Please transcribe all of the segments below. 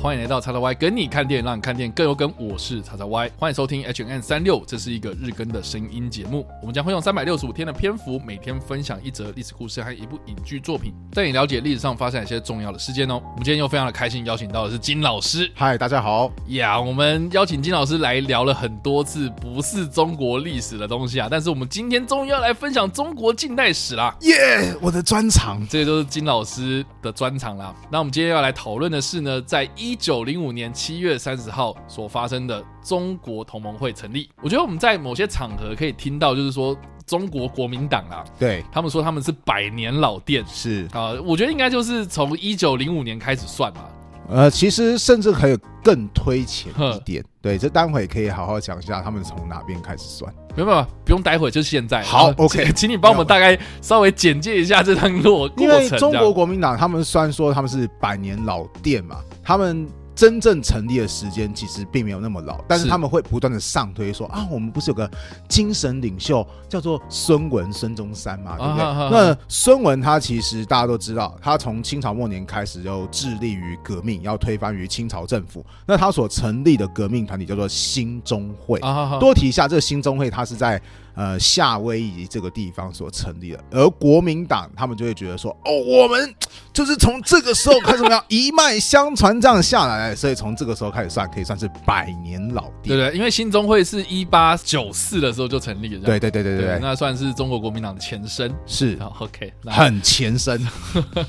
欢迎来到叉叉 Y 跟你看电影，让你看电影更有梗。我是叉叉 Y，欢迎收听 H N 三六，这是一个日更的声音节目。我们将会用三百六十五天的篇幅，每天分享一则历史故事和一部影剧作品，带你了解历史上发生一些重要的事件哦。我们今天又非常的开心，邀请到的是金老师。嗨，大家好呀！我们邀请金老师来聊了很多次不是中国历史的东西啊，但是我们今天终于要来分享中国近代史啦！耶，我的专长，这个都是金老师的专长啦。那我们今天要来讨论的是呢，在一九零五年七月三十号所发生的中国同盟会成立。我觉得我们在某些场合可以听到，就是说中国国民党啊，对他们说他们是百年老店是啊，我觉得应该就是从一九零五年开始算嘛。呃，其实甚至可以更推前一点。对，这待会可以好好讲一下他们从哪边开始算。没有没有，不用待会，就是现在。好，OK，请你帮我们大概稍微简介一下这段过因为中国国民党他们虽然说他们是百年老店嘛，他们。真正成立的时间其实并没有那么老，但是他们会不断的上推说啊，我们不是有个精神领袖叫做孙文孙中山嘛，对不对？那孙文他其实大家都知道，他从清朝末年开始就致力于革命，要推翻于清朝政府。那他所成立的革命团体叫做兴中会。多提一下，这个兴中会他是在。呃，夏威夷这个地方所成立的，而国民党他们就会觉得说，哦，我们就是从这个时候开始，要一脉相传这样下来，所以从这个时候开始算，可以算是百年老店。对对，因为新中会是一八九四的时候就成立了，对对对对对，那算是中国国民党的前身。是，OK，很前身。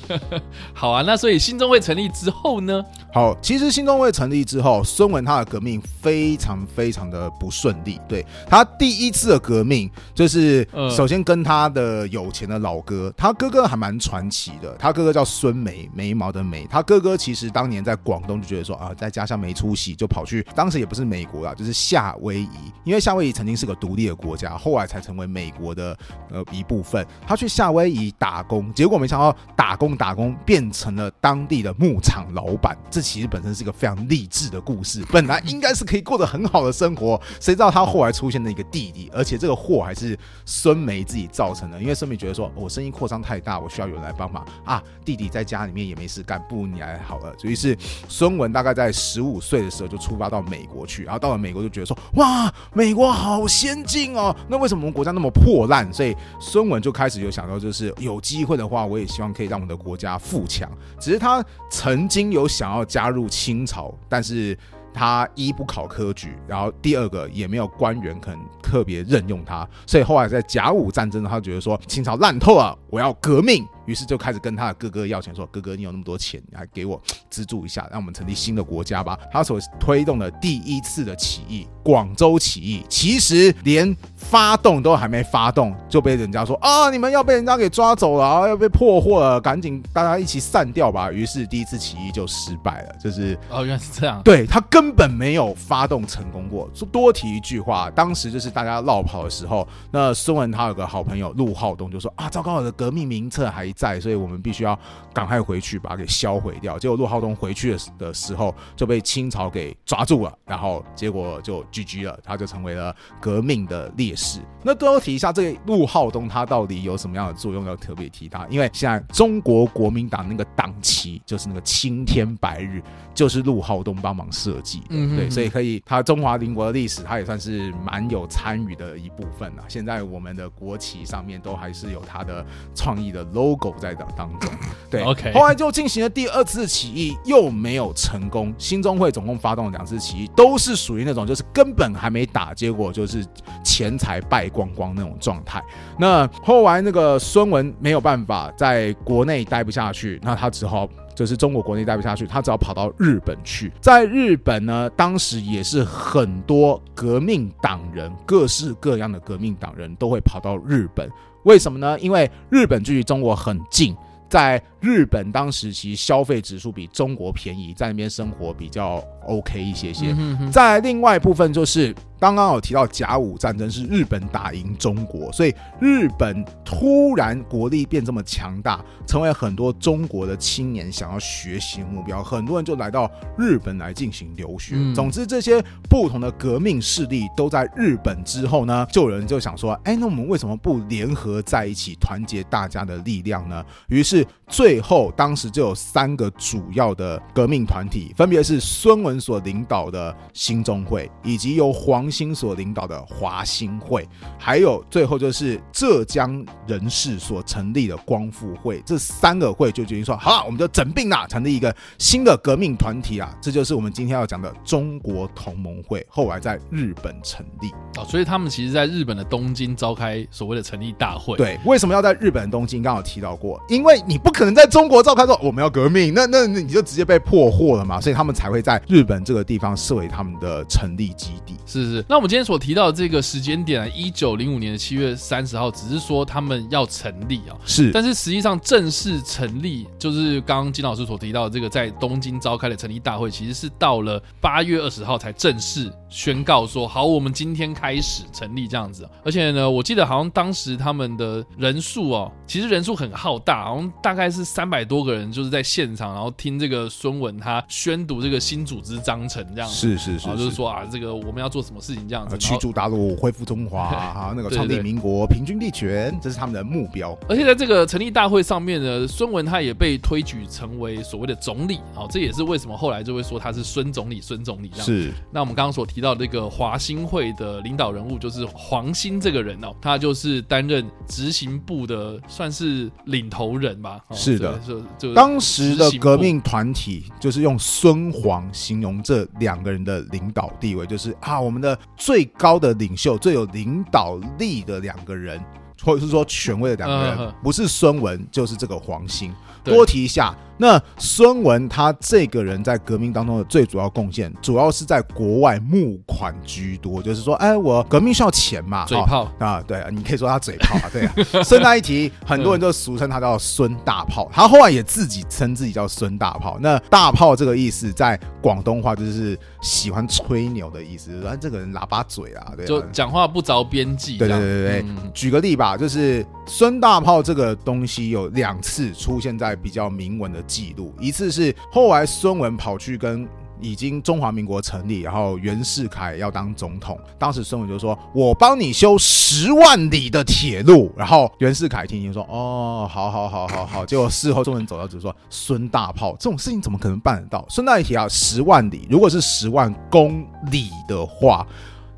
好啊，那所以新中会成立之后呢？好，其实新中会成立之后，孙文他的革命非常非常的不顺利，对他第一次的革命。就是首先跟他的有钱的老哥，他哥哥还蛮传奇的。他哥哥叫孙眉，眉毛的眉。他哥哥其实当年在广东就觉得说啊，在家乡没出息，就跑去当时也不是美国啊，就是夏威夷。因为夏威夷曾经是个独立的国家，后来才成为美国的呃一部分。他去夏威夷打工，结果没想到打工打工变成了当地的牧场老板。这其实本身是一个非常励志的故事。本来应该是可以过得很好的生活，谁知道他后来出现了一个弟弟，而且这个。祸还是孙梅自己造成的，因为孙梅觉得说，我生意扩张太大，我需要有人来帮忙啊。弟弟在家里面也没事干，不如你来好了。所以是孙文大概在十五岁的时候就出发到美国去，然后到了美国就觉得说，哇，美国好先进哦。那为什么我们国家那么破烂？所以孙文就开始有想到，就是有机会的话，我也希望可以让我们的国家富强。只是他曾经有想要加入清朝，但是。他一不考科举，然后第二个也没有官员肯特别任用他，所以后来在甲午战争，他觉得说清朝烂透了，我要革命。于是就开始跟他的哥哥要钱，说：“哥哥，你有那么多钱，你还给我 资助一下，让我们成立新的国家吧。”他所推动的第一次的起义——广州起义，其实连发动都还没发动，就被人家说：“啊，你们要被人家给抓走了啊，要被破获了，赶紧大家一起散掉吧。”于是第一次起义就失败了。就是哦，原来是这样。对他根本没有发动成功过。说多提一句话，当时就是大家绕跑的时候，那孙文他有个好朋友陆浩东就说：“啊，糟糕，我的革命名册还。”在，所以我们必须要赶快回去把它给销毁掉。结果陆浩东回去的的时候就被清朝给抓住了，然后结果就 GG 了，他就成为了革命的烈士。那都要提一下，这个陆浩东他到底有什么样的作用？要特别提他，因为现在中国国民党那个党旗就是那个青天白日，就是陆浩东帮忙设计的。对，所以可以，他中华民国的历史，他也算是蛮有参与的一部分啊。现在我们的国旗上面都还是有他的创意的 logo。在当当中，对，OK，后来就进行了第二次起义，又没有成功。新中会总共发动了两次起义，都是属于那种就是根本还没打，结果就是钱财败光光那种状态。那后来那个孙文没有办法在国内待不下去，那他只好就是中国国内待不下去，他只好跑到日本去。在日本呢，当时也是很多革命党人，各式各样的革命党人都会跑到日本。为什么呢？因为日本距离中国很近，在日本当时其实消费指数比中国便宜，在那边生活比较 OK 一些些。在另外一部分就是刚刚有提到甲午战争是日本打赢中国，所以日本突然国力变这么强大，成为很多中国的青年想要学习的目标。很多人就来到日本来进行留学。总之，这些不同的革命势力都在日本之后呢，就有人就想说：，哎，那我们为什么不联合在一起，团结大家的力量呢？于是最后，当时就有三个主要的革命团体，分别是孙文所领导的兴中会，以及由黄兴所领导的华兴会，还有最后就是浙江人士所成立的光复会。这三个会就决定说：，好了，我们就整并了，成立一个新的革命团体啊！这就是我们今天要讲的中国同盟会，后来在日本成立啊。所以他们其实在日本的东京召开所谓的成立大会。对，为什么要在日本的东京？刚好提到过，因为你不可能在中国召开说我们要革命，那那你就直接被破获了嘛。所以他们才会在日本这个地方设为他们的成立基地。是是。那我们今天所提到的这个时间点啊，一九零五年的七月三十号，只是说他们要成立啊。是。但是实际上正式成立，就是刚刚金老师所提到的这个在东京召开的成立大会，其实是到了八月二十号才正式宣告说好，我们今天开始成立这样子。而且呢，我记得好像当时他们的人数哦，其实人数很浩大，好像大概是三百多个人，就是在现场，然后听这个孙文他宣读这个新组织章程这样子。是是是，就是说啊，这个我们要做什么事情这样子，驱逐大陆，恢复中华，啊，那个创立民国，平均地权，这是他们的目标。而且在这个成立大会上面呢，孙文他也被推举成为所谓的总理，好，这也是为什么后来就会说他是孙总理，孙总理这样。是。那我们刚刚所提到这个华兴会的领导人物就是黄兴这个人哦，他就是担任执行部的，算是领头人吧。是的，就当时的革命团体就是用孙黄形容这两个人的领导地位，就是啊，我们的最高的领袖、最有领导力的两个人，或者是说权威的两个人，不是孙文就是这个黄兴。多提一下。那孙文他这个人在革命当中的最主要贡献，主要是在国外募款居多，就是说，哎，我革命需要钱嘛，嘴炮啊，对，你可以说他嘴炮啊，对啊。顺带一提，很多人就俗称他叫孙大炮，他后来也自己称自己叫孙大炮。那大炮这个意思，在广东话就是喜欢吹牛的意思，说这个人喇叭嘴啊，对，就讲话不着边际。对对对对，举个例吧，就是孙大炮这个东西有两次出现在比较明文的。记录一次是后来孙文跑去跟已经中华民国成立，然后袁世凯要当总统，当时孙文就说：“我帮你修十万里的铁路。”然后袁世凯听听说：“哦，好好好好好。”结果事后中文走到就说：“孙大炮这种事情怎么可能办得到？”孙大一提啊，十万里，如果是十万公里的话，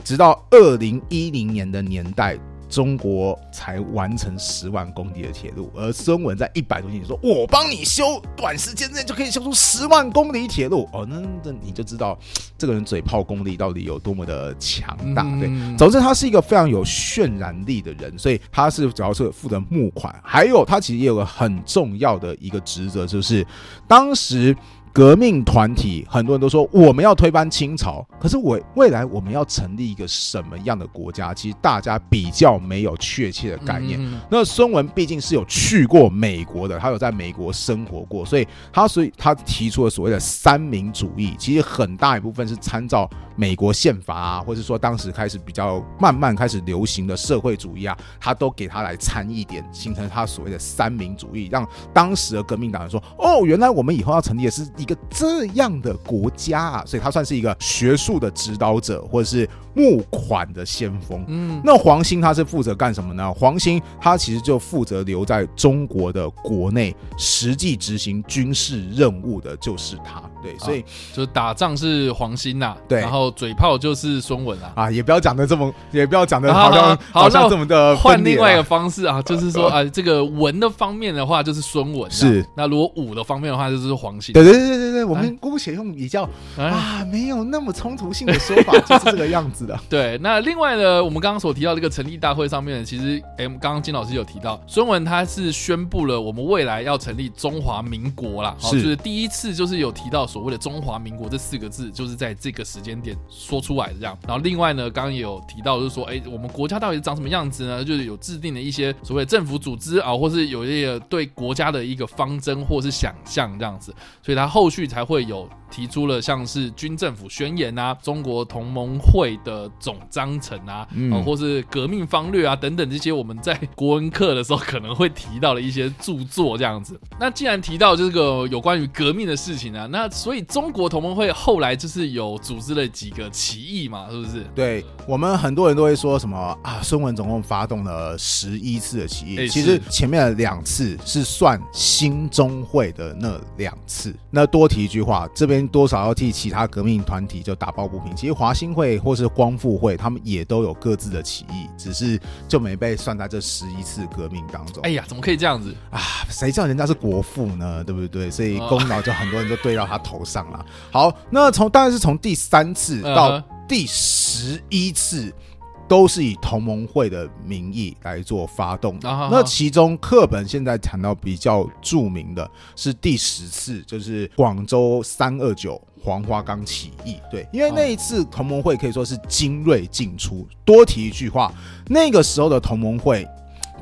直到二零一零年的年代。中国才完成十万公里的铁路，而孙文在一百多年说：“我帮你修，短时间内就可以修出十万公里铁路。”哦，那那你就知道 这个人嘴炮功力到底有多么的强大。对，总之他是一个非常有渲染力的人，所以他是主要是负责募款，还有他其实也有个很重要的一个职责，就是当时。革命团体很多人都说我们要推翻清朝，可是我未来我们要成立一个什么样的国家？其实大家比较没有确切的概念。那孙文毕竟是有去过美国的，他有在美国生活过，所以他所以他提出了所谓的三民主义，其实很大一部分是参照美国宪法啊，或者说当时开始比较慢慢开始流行的社会主义啊，他都给他来参一点，形成他所谓的三民主义，让当时的革命党人说：哦，原来我们以后要成立的是。一个这样的国家啊，所以他算是一个学术的指导者，或者是。募款的先锋，嗯，那黄兴他是负责干什么呢？黄兴他其实就负责留在中国的国内，实际执行军事任务的就是他，对，所以就是打仗是黄兴呐，对，然后嘴炮就是孙文啊，啊，也不要讲的这么，也不要讲的好像好像这么的换另外一个方式啊，就是说啊，这个文的方面的话就是孙文，是，那如果武的方面的话就是黄兴，对对对对对对，我们姑且用比较啊，没有那么冲突性的说法，就是这个样子的。对，那另外呢，我们刚刚所提到这个成立大会上面，其实哎，刚刚金老师有提到，孙文他是宣布了我们未来要成立中华民国啦，好，就是第一次就是有提到所谓的中华民国这四个字，就是在这个时间点说出来的这样。然后另外呢，刚刚也有提到，就是说，哎，我们国家到底长什么样子呢？就是有制定的一些所谓的政府组织啊，或是有一些对国家的一个方针或是想象这样子，所以他后后续才会有。提出了像是军政府宣言啊、中国同盟会的总章程啊，嗯，或是革命方略啊等等这些我们在国文课的时候可能会提到的一些著作这样子。那既然提到这个有关于革命的事情啊，那所以中国同盟会后来就是有组织了几个起义嘛，是不是？对我们很多人都会说什么啊，孙文总共发动了十一次的起义，其实前面的两次是算新中会的那两次。那多提一句话，这边多少要替其他革命团体就打抱不平。其实华兴会或是光复会，他们也都有各自的起义，只是就没被算在这十一次革命当中。哎呀，怎么可以这样子啊？谁叫人家是国父呢？对不对？所以功劳就很多人就对到他头上了。好，那从当然是从第三次到第十一次。都是以同盟会的名义来做发动。那其中课本现在谈到比较著名的是第十次，就是广州三二九黄花岗起义。对，因为那一次同盟会可以说是精锐尽出。多提一句话，那个时候的同盟会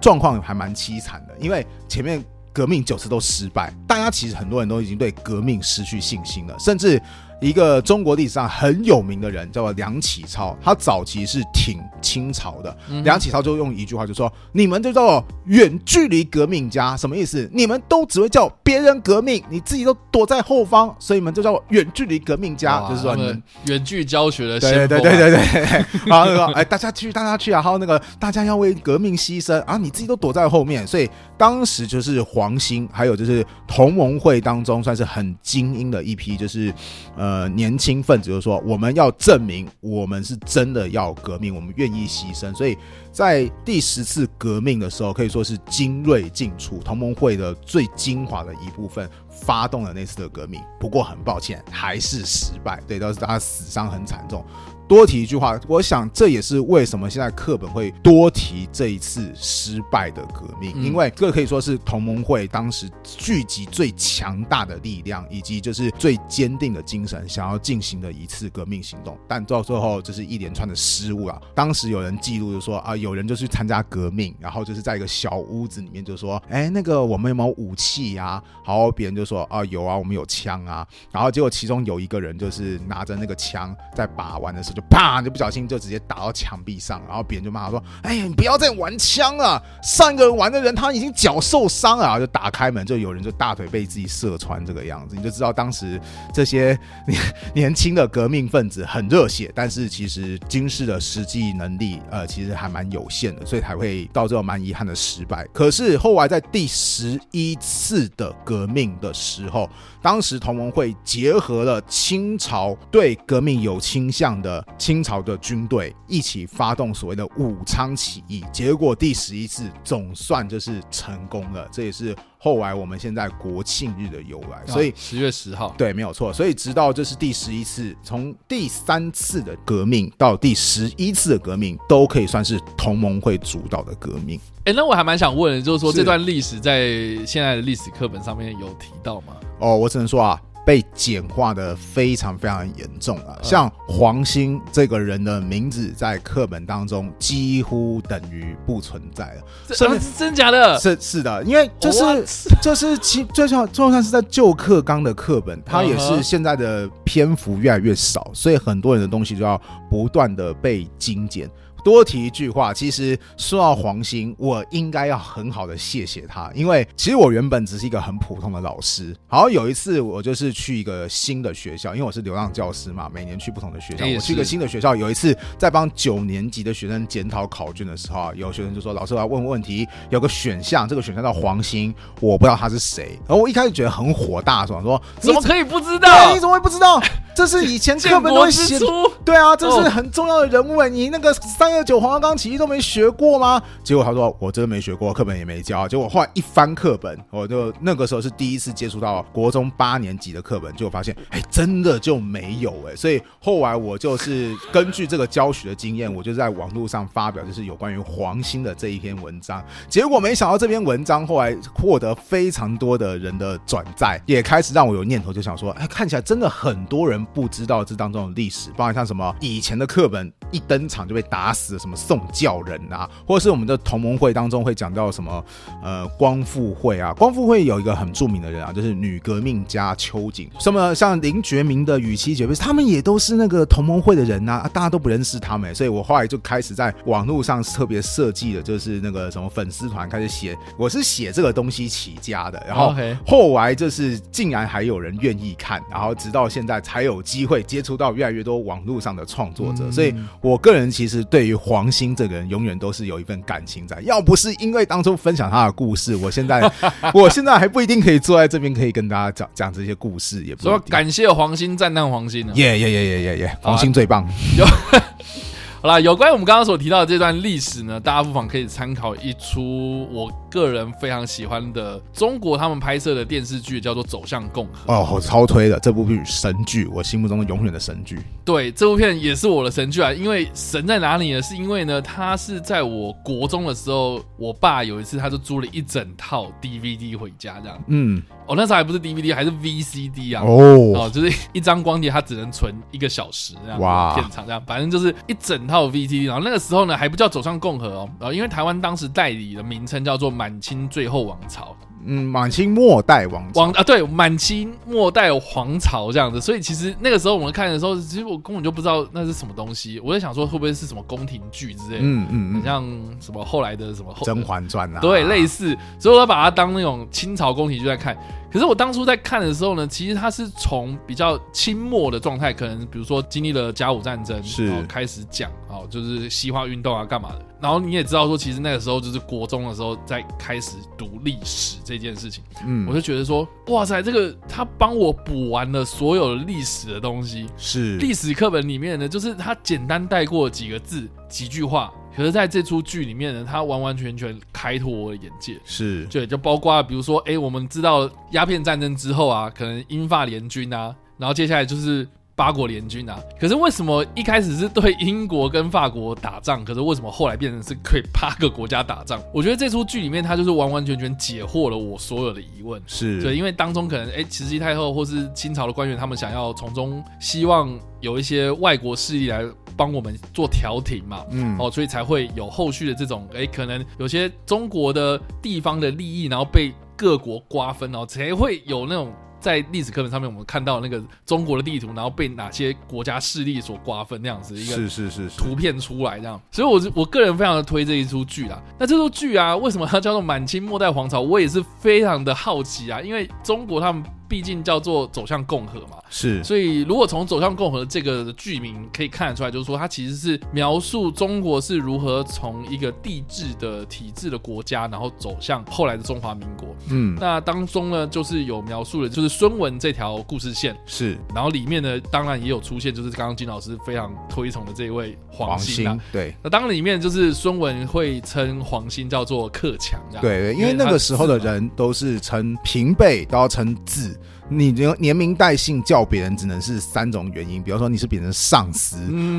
状况还蛮凄惨的，因为前面革命九次都失败，大家其实很多人都已经对革命失去信心了，甚至。一个中国历史上很有名的人叫做梁启超，他早期是挺清朝的。梁启超就用一句话就说：“你们就叫做远距离革命家，什么意思？你们都只会叫别人革命，你自己都躲在后方，所以你们就叫远距离革命家。”就是说，你们远距教学的对对对对对。然后说：“哎，大家去，大家去啊！还有 那个大家要为革命牺牲啊，你自己都躲在后面。”所以当时就是黄兴，还有就是同盟会当中算是很精英的一批，就是呃。呃，年轻分子就说，我们要证明我们是真的要革命，我们愿意牺牲。所以在第十次革命的时候，可以说是精锐进出，同盟会的最精华的一部分发动了那次的革命。不过很抱歉，还是失败，对，都是大家死伤很惨重。多提一句话，我想这也是为什么现在课本会多提这一次失败的革命，因为这可以说是同盟会当时聚集最强大的力量，以及就是最坚定的精神，想要进行的一次革命行动。但到最后，这是一连串的失误啊！当时有人记录就说啊，有人就去参加革命，然后就是在一个小屋子里面就说，哎，那个我们有没有武器呀？好，别人就说啊，有啊，我们有枪啊。然后结果其中有一个人就是拿着那个枪在把玩的时候啪！就不小心就直接打到墙壁上，然后别人就骂他说：“哎呀，你不要再玩枪了！上一个人玩的人他已经脚受伤了。”然后就打开门，就有人就大腿被自己射穿这个样子，你就知道当时这些年年轻的革命分子很热血，但是其实军事的实际能力呃其实还蛮有限的，所以才会到最后蛮遗憾的失败。可是后来在第十一次的革命的时候，当时同盟会结合了清朝对革命有倾向的。清朝的军队一起发动所谓的武昌起义，结果第十一次总算就是成功了。这也是后来我们现在国庆日的由来。所以十月十号，对，没有错。所以直到这是第十一次，从第三次的革命到第十一次的革命，都可以算是同盟会主导的革命。哎，那我还蛮想问的，就是说这段历史在现在的历史课本上面有提到吗？哦，我只能说啊。被简化的非常非常严重啊，像黄兴这个人的名字在课本当中几乎等于不存在了。这是真假的？是是的，因为这是这是其就像就算是在旧课纲的课本，它也是现在的篇幅越来越少，所以很多人的东西就要不断的被精简。多提一句话，其实说到黄兴，我应该要很好的谢谢他，因为其实我原本只是一个很普通的老师。好像有一次我就是去一个新的学校，因为我是流浪教师嘛，每年去不同的学校。我去一个新的学校，有一次在帮九年级的学生检讨考卷的时候啊，有学生就说：“老师，我要问问题，有个选项，这个选项叫黄兴，我不知道他是谁。”然后我一开始觉得很火大，说：“说怎么可以不知道？你怎么会不知道？这是以前 课本都会写，对啊，这是很重要的人物哎，你那个三。”二九黄花岗起义都没学过吗？结果他说我真的没学过，课本也没教。结果后来一翻课本，我就那个时候是第一次接触到国中八年级的课本，就发现哎，真的就没有哎。所以后来我就是根据这个教学的经验，我就在网络上发表就是有关于黄兴的这一篇文章。结果没想到这篇文章后来获得非常多的人的转载，也开始让我有念头就想说，哎，看起来真的很多人不知道这当中的历史，包含像什么以前的课本一登场就被打死，什么宋教仁啊，或者是我们的同盟会当中会讲到什么呃光复会啊，光复会有一个很著名的人啊，就是女革命家秋瑾，什么像林觉民的与妻姐妹，他们也都是那个同盟会的人呐，大家都不认识他们，所以我后来就开始在网络上特别设计的，就是那个什么粉丝团开始写，我是写这个东西起家的，然后后来就是竟然还有人愿意看，然后直到现在才有机会接触到越来越多网络上的创作者，所以我个人其实对于黄兴这个人永远都是有一份感情在，要不是因为当初分享他的故事，我现在 我现在还不一定可以坐在这边可以跟大家讲讲这些故事，也不说感谢黄兴，赞叹黄兴呢，耶耶耶耶耶耶，黄兴最棒。好啦，有关我们刚刚所提到的这段历史呢，大家不妨可以参考一出我个人非常喜欢的中国他们拍摄的电视剧，叫做《走向共和》哦，超推的这部剧神剧，我心目中永远的神剧。对，这部片也是我的神剧啊，因为神在哪里呢？是因为呢，它是在我国中的时候，我爸有一次他就租了一整套 DVD 回家，这样。嗯，哦，那时候还不是 DVD，还是 VCD 啊。哦，哦，就是一张光碟，它只能存一个小时这样。哇，片场这样，反正就是一整。套 VCD，然后那个时候呢还不叫走向共和哦，然后因为台湾当时代理的名称叫做满清最后王朝，嗯，满清末代王王啊，对，满清末代皇朝这样子，所以其实那个时候我们看的时候，其实我根本就不知道那是什么东西，我在想说会不会是什么宫廷剧之类，嗯嗯嗯，像什么后来的什么《甄嬛传》啊，对，类似，所以我把它当那种清朝宫廷剧在看。可是我当初在看的时候呢，其实它是从比较清末的状态，可能比如说经历了甲午战争，是开始讲哦，就是西化运动啊，干嘛的。然后你也知道说，其实那个时候就是国中的时候在开始读历史这件事情，嗯，我就觉得说，哇塞，这个他帮我补完了所有的历史的东西，是历史课本里面呢，就是他简单带过几个字、几句话。可是在这出剧里面呢，他完完全全开拓我的眼界，是对，就包括比如说，哎，我们知道鸦片战争之后啊，可能英法联军啊，然后接下来就是八国联军啊。可是为什么一开始是对英国跟法国打仗，可是为什么后来变成是可以八个国家打仗？我觉得这出剧里面，他就是完完全全解惑了我所有的疑问。是对，因为当中可能哎，慈禧太后或是清朝的官员，他们想要从中希望有一些外国势力来。帮我们做调停嘛，嗯，哦，所以才会有后续的这种，哎，可能有些中国的地方的利益，然后被各国瓜分，然后才会有那种在历史课本上面我们看到那个中国的地图，然后被哪些国家势力所瓜分那样子一个是是是图片出来这样，所以我我个人非常的推这一出剧啦。那这出剧啊，为什么它叫做满清末代皇朝？我也是非常的好奇啊，因为中国他们。毕竟叫做走向共和嘛，是，所以如果从走向共和这个剧名可以看得出来，就是说它其实是描述中国是如何从一个帝制的体制的国家，然后走向后来的中华民国。嗯，那当中呢，就是有描述的，就是孙文这条故事线。是，然后里面呢，当然也有出现，就是刚刚金老师非常推崇的这一位黄兴。对，那当然里面就是孙文会称黄兴叫做克强，对，因为那个时候的人都是称平辈，都要称字。你连连名带姓叫别人，只能是三种原因，比如说你是别人的上司，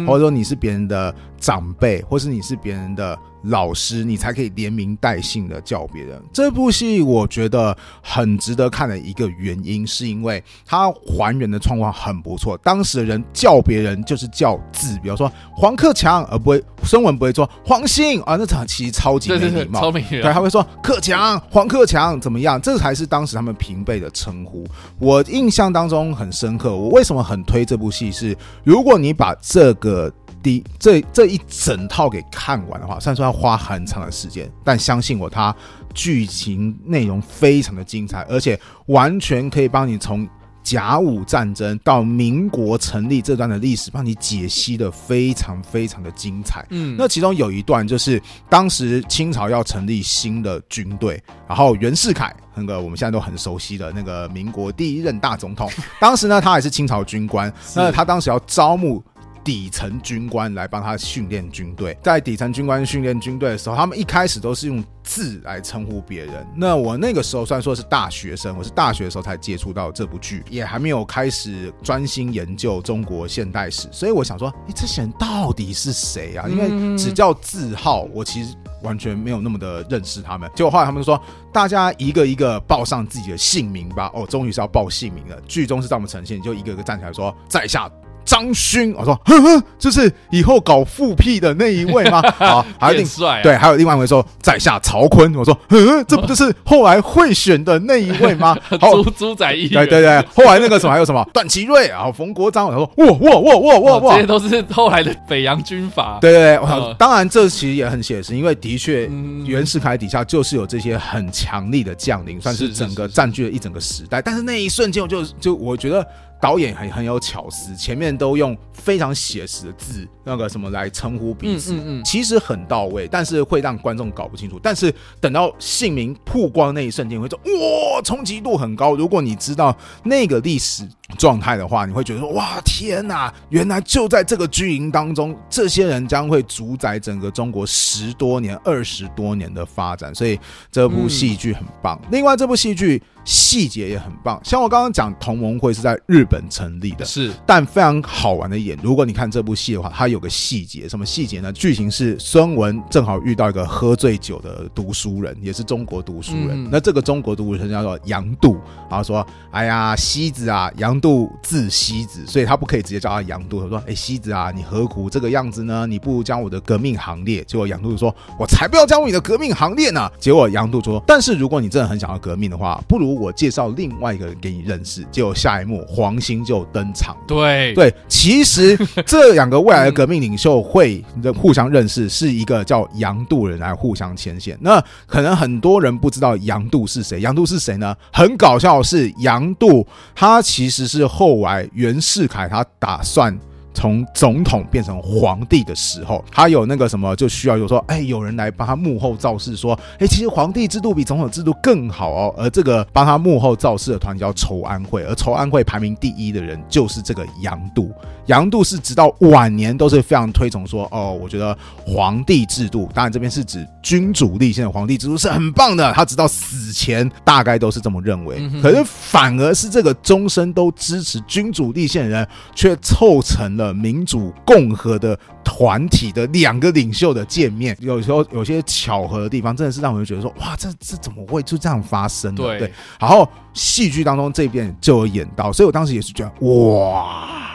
或者说你是别人的长辈，或是你是别人的。老师，你才可以连名带姓的叫别人。这部戏我觉得很值得看的一个原因，是因为它还原的状况很不错。当时的人叫别人就是叫字，比如说黄克强，而不会声文不会说黄兴啊，那场其实超级没礼貌。对，他会说克强、黄克强怎么样？这才是当时他们平辈的称呼。我印象当中很深刻。我为什么很推这部戏？是如果你把这个。第这这一整套给看完的话，虽然说要花很长的时间，但相信我，它剧情内容非常的精彩，而且完全可以帮你从甲午战争到民国成立这段的历史，帮你解析的非常非常的精彩。嗯，那其中有一段就是当时清朝要成立新的军队，然后袁世凯那个我们现在都很熟悉的那个民国第一任大总统，当时呢他也是清朝军官，那他当时要招募。底层军官来帮他训练军队，在底层军官训练军队的时候，他们一开始都是用字来称呼别人。那我那个时候虽然说是大学生，我是大学的时候才接触到这部剧，也还没有开始专心研究中国现代史，所以我想说，哎，这些人到底是谁啊？因为只叫字号，我其实完全没有那么的认识他们。结果后来他们说，大家一个一个报上自己的姓名吧。哦，终于是要报姓名了。剧中是这么呈现，就一个个站起来说，在下。张勋。我说，呵呵，就是以后搞复辟的那一位吗？啊，还有另帅，对，还有另外一位说在下曹坤。我说，呵，这不就是后来会选的那一位吗？猪猪仔一，对对对，后来那个什么还有什么段祺瑞啊，冯国璋。我说，哇哇哇哇哇哇，这些都是后来的北洋军阀。对对对，当然这其实也很写实，因为的确袁世凯底下就是有这些很强力的将领，算是整个占据了一整个时代。但是那一瞬间，我就就我觉得。导演很很有巧思，前面都用非常写实的字，那个什么来称呼彼此，其实很到位，但是会让观众搞不清楚。但是等到姓名曝光那一瞬间，会说哇，冲击度很高。如果你知道那个历史状态的话，你会觉得说哇，天哪，原来就在这个军营当中，这些人将会主宰整个中国十多年、二十多年的发展。所以这部戏剧很棒。另外，这部戏剧。细节也很棒，像我刚刚讲，同盟会是在日本成立的，是，但非常好玩的一点，如果你看这部戏的话，它有个细节，什么细节呢？剧情是孙文正好遇到一个喝醉酒的读书人，也是中国读书人，那这个中国读书人叫做杨度，然后说，哎呀，西子啊，杨度字西子，所以他不可以直接叫他杨度，他说，哎，西子啊，你何苦这个样子呢？你不如加入我的革命行列。结果杨度说，我才不要加入你的革命行列呢。结果杨度说，但是如果你真的很想要革命的话，不如。我介绍另外一个人给你认识，结果下一幕黄兴就登场。对对，其实这两个未来的革命领袖会互相认识，是一个叫杨度人来互相牵线。那可能很多人不知道杨度是谁，杨度是谁呢？很搞笑的，是杨度，他其实是后来袁世凯他打算。从总统变成皇帝的时候，他有那个什么，就需要有说，哎，有人来帮他幕后造势，说，哎，其实皇帝制度比总统制度更好哦。而这个帮他幕后造势的团体叫筹安会，而筹安会排名第一的人就是这个杨度。杨度是直到晚年都是非常推崇说，哦，我觉得皇帝制度，当然这边是指君主立宪的皇帝制度是很棒的。他直到死前大概都是这么认为。可是反而是这个终身都支持君主立宪的人，却凑成了民主共和的团体的两个领袖的见面。有时候有些巧合的地方，真的是让我们觉得说，哇，这这怎么会就这样发生？呢对。然后戏剧当中这边就有演到，所以我当时也是觉得，哇。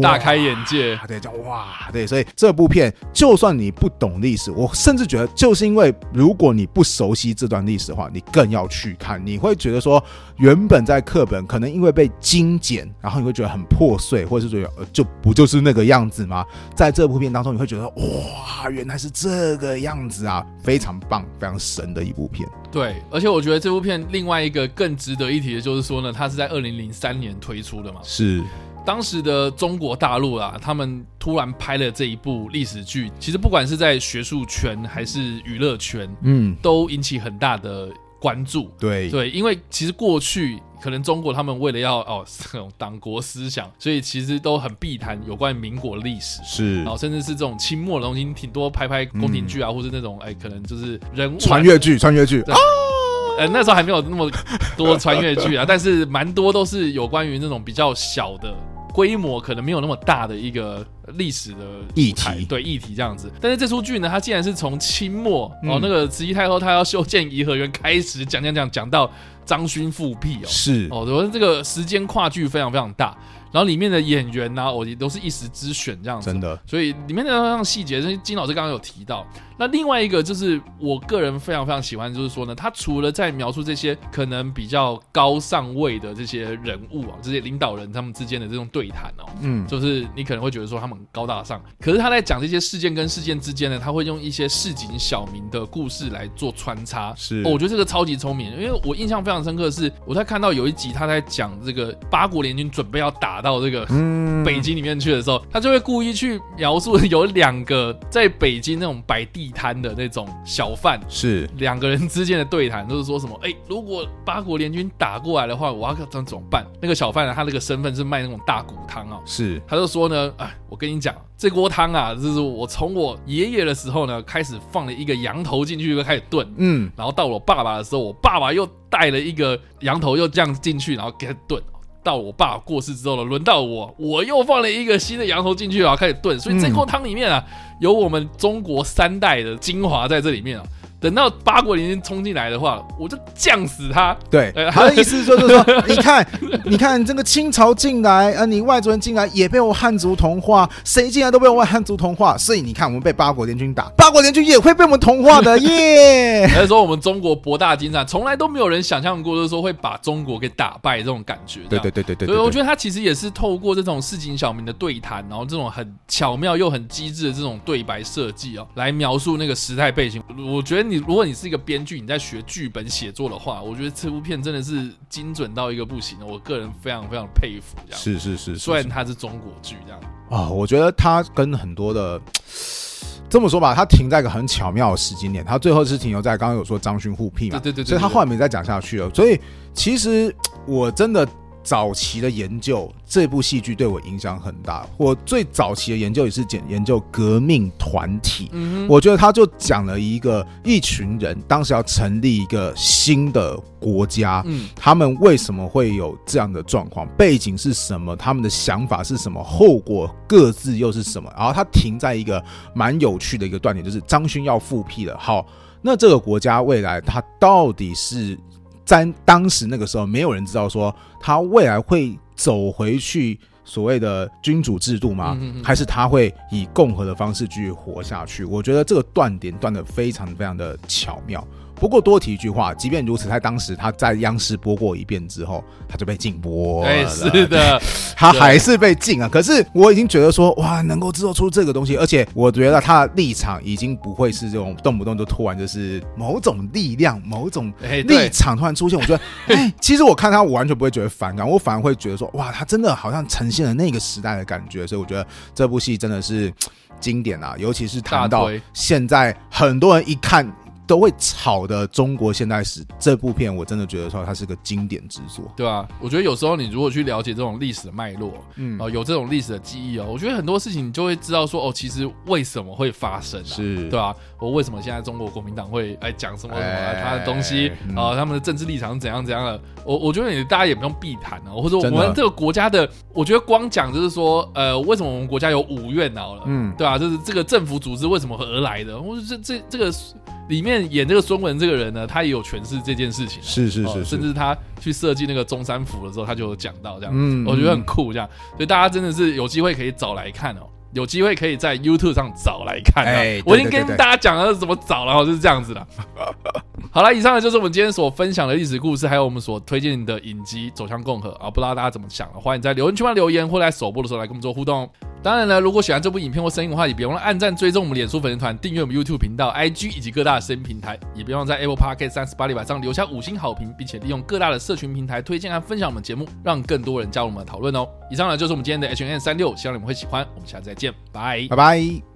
大开眼界，对，叫哇，对，所以这部片，就算你不懂历史，我甚至觉得，就是因为如果你不熟悉这段历史的话，你更要去看，你会觉得说，原本在课本可能因为被精简，然后你会觉得很破碎，或者是觉得呃就不就是那个样子吗？在这部片当中，你会觉得哇，原来是这个样子啊，非常棒，非常神的一部片。对，而且我觉得这部片另外一个更值得一提的就是说呢，它是在二零零三年推出的嘛，是。当时的中国大陆啊，他们突然拍了这一部历史剧，其实不管是在学术圈还是娱乐圈，嗯，都引起很大的关注。对。对，因为其实过去可能中国他们为了要哦这种 党国思想，所以其实都很避谈有关民国历史，是，然后甚至是这种清末的东西，挺多拍拍宫廷剧啊，或是那种哎，可能就是人物穿越剧，穿越剧。呃，那时候还没有那么多穿越剧啊，但是蛮多都是有关于那种比较小的。规模可能没有那么大的一个历史的议题，对议题这样子。但是这出剧呢，它竟然是从清末哦，那个慈禧太后她要修建颐和园开始讲讲讲讲到张勋复辟哦，是哦，我觉得这个时间跨距非常非常大。然后里面的演员呢，我也都是一时之选这样子，真的。所以里面的那细节，金老师刚刚有提到。那另外一个就是我个人非常非常喜欢，就是说呢，他除了在描述这些可能比较高上位的这些人物啊，这些领导人他们之间的这种对谈哦，嗯，就是你可能会觉得说他们高大上，可是他在讲这些事件跟事件之间呢，他会用一些市井小民的故事来做穿插，是，我觉得这个超级聪明，因为我印象非常深刻的是，我在看到有一集他在讲这个八国联军准备要打到这个北京里面去的时候，他就会故意去描述有两个在北京那种摆地。摊的那种小贩是两个人之间的对谈，就是说什么？哎，如果八国联军打过来的话，我要怎怎么办？那个小贩呢，他那个身份是卖那种大骨汤啊，是他就说呢，哎，我跟你讲，这锅汤啊，就是我从我爷爷的时候呢开始放了一个羊头进去就开始炖，嗯，然后到我爸爸的时候，我爸爸又带了一个羊头又这样进去，然后给他炖。到我爸过世之后了，轮到我，我又放了一个新的羊头进去然后开始炖。所以这锅汤里面啊，有我们中国三代的精华在这里面啊。等到八国联军冲进来的话，我就降死他。对，他的意思就是说，你看，你看这个清朝进来，啊，你外族人进来也被我汉族同化，谁进来都被我汉族同化，所以你看，我们被八国联军打，八国联军也会被我们同化的 耶。还是说我们中国博大精深，从来都没有人想象过，就是说会把中国给打败这种感觉。对对对对对。所以我觉得他其实也是透过这种市井小民的对谈，然后这种很巧妙又很机智的这种对白设计哦，来描述那个时代背景。我觉得你如果你是一个编剧，你在学剧本写作的话，我觉得这部片真的是精准到一个不行的。我个人非常非常佩服。这样是是是，虽然它是中国剧这样啊，我觉得它跟很多的这么说吧，它停在一个很巧妙的时间点，它最后是停留在刚刚有说张勋互辟嘛，对对对，所以他后来没再讲下去了。所以其实我真的。早期的研究，这部戏剧对我影响很大。我最早期的研究也是研研究革命团体，我觉得他就讲了一个一群人当时要成立一个新的国家，嗯，他们为什么会有这样的状况？背景是什么？他们的想法是什么？后果各自又是什么？然后他停在一个蛮有趣的一个断点，就是张勋要复辟了。好，那这个国家未来它到底是？在当时那个时候，没有人知道说他未来会走回去所谓的君主制度吗？还是他会以共和的方式继续活下去？我觉得这个断点断的非常非常的巧妙。不过多提一句话，即便如此，在当时他在央视播过一遍之后，他就被禁播了。是的，他还是被禁啊。可是我已经觉得说，哇，能够制作出这个东西，而且我觉得他的立场已经不会是这种动不动就突然就是某种力量、某种立场突然出现。我觉得，哎，其实我看他，我完全不会觉得反感，我反而会觉得说，哇，他真的好像呈现了那个时代的感觉。所以我觉得这部戏真的是经典啊，尤其是谈到现在很多人一看。都会炒的中国现代史这部片，我真的觉得说它是个经典之作，对吧？我觉得有时候你如果去了解这种历史的脉络，嗯，哦，有这种历史的记忆哦，我觉得很多事情你就会知道说，哦，其实为什么会发生，是对吧？我为什么现在中国国民党会哎讲什么什么他的东西啊？他们的政治立场怎样怎样的？我我觉得你大家也不用避谈啊，或者我们这个国家的，我觉得光讲就是说，呃，为什么我们国家有五院脑了，嗯，对啊？就是这个政府组织为什么而来的？或者这这这个。里面演这个孙文这个人呢，他也有诠释这件事情，是是是，甚至他去设计那个中山府的时候，他就有讲到这样，嗯，我觉得很酷，这样，所以大家真的是有机会可以找来看哦，有机会可以在 YouTube 上找来看，哎，我已经跟大家讲了怎么找了，就是这样子的。好了，以上呢就是我们今天所分享的历史故事，还有我们所推荐的影集《走向共和》啊，不知道大家怎么想了，欢迎在留言区帮留言，或在首播的时候来跟我们做互动。当然了，如果喜欢这部影片或声音的话，也别忘了按赞、追踪我们脸书粉丝团、订阅我们 YouTube 频道、IG 以及各大的声音平台，也别忘在 Apple Podcast 三十八里板上留下五星好评，并且利用各大的社群平台推荐和分享我们节目，让更多人加入我们的讨论哦。以上呢就是我们今天的 H N 三六，希望你们会喜欢。我们下次再见，拜拜拜。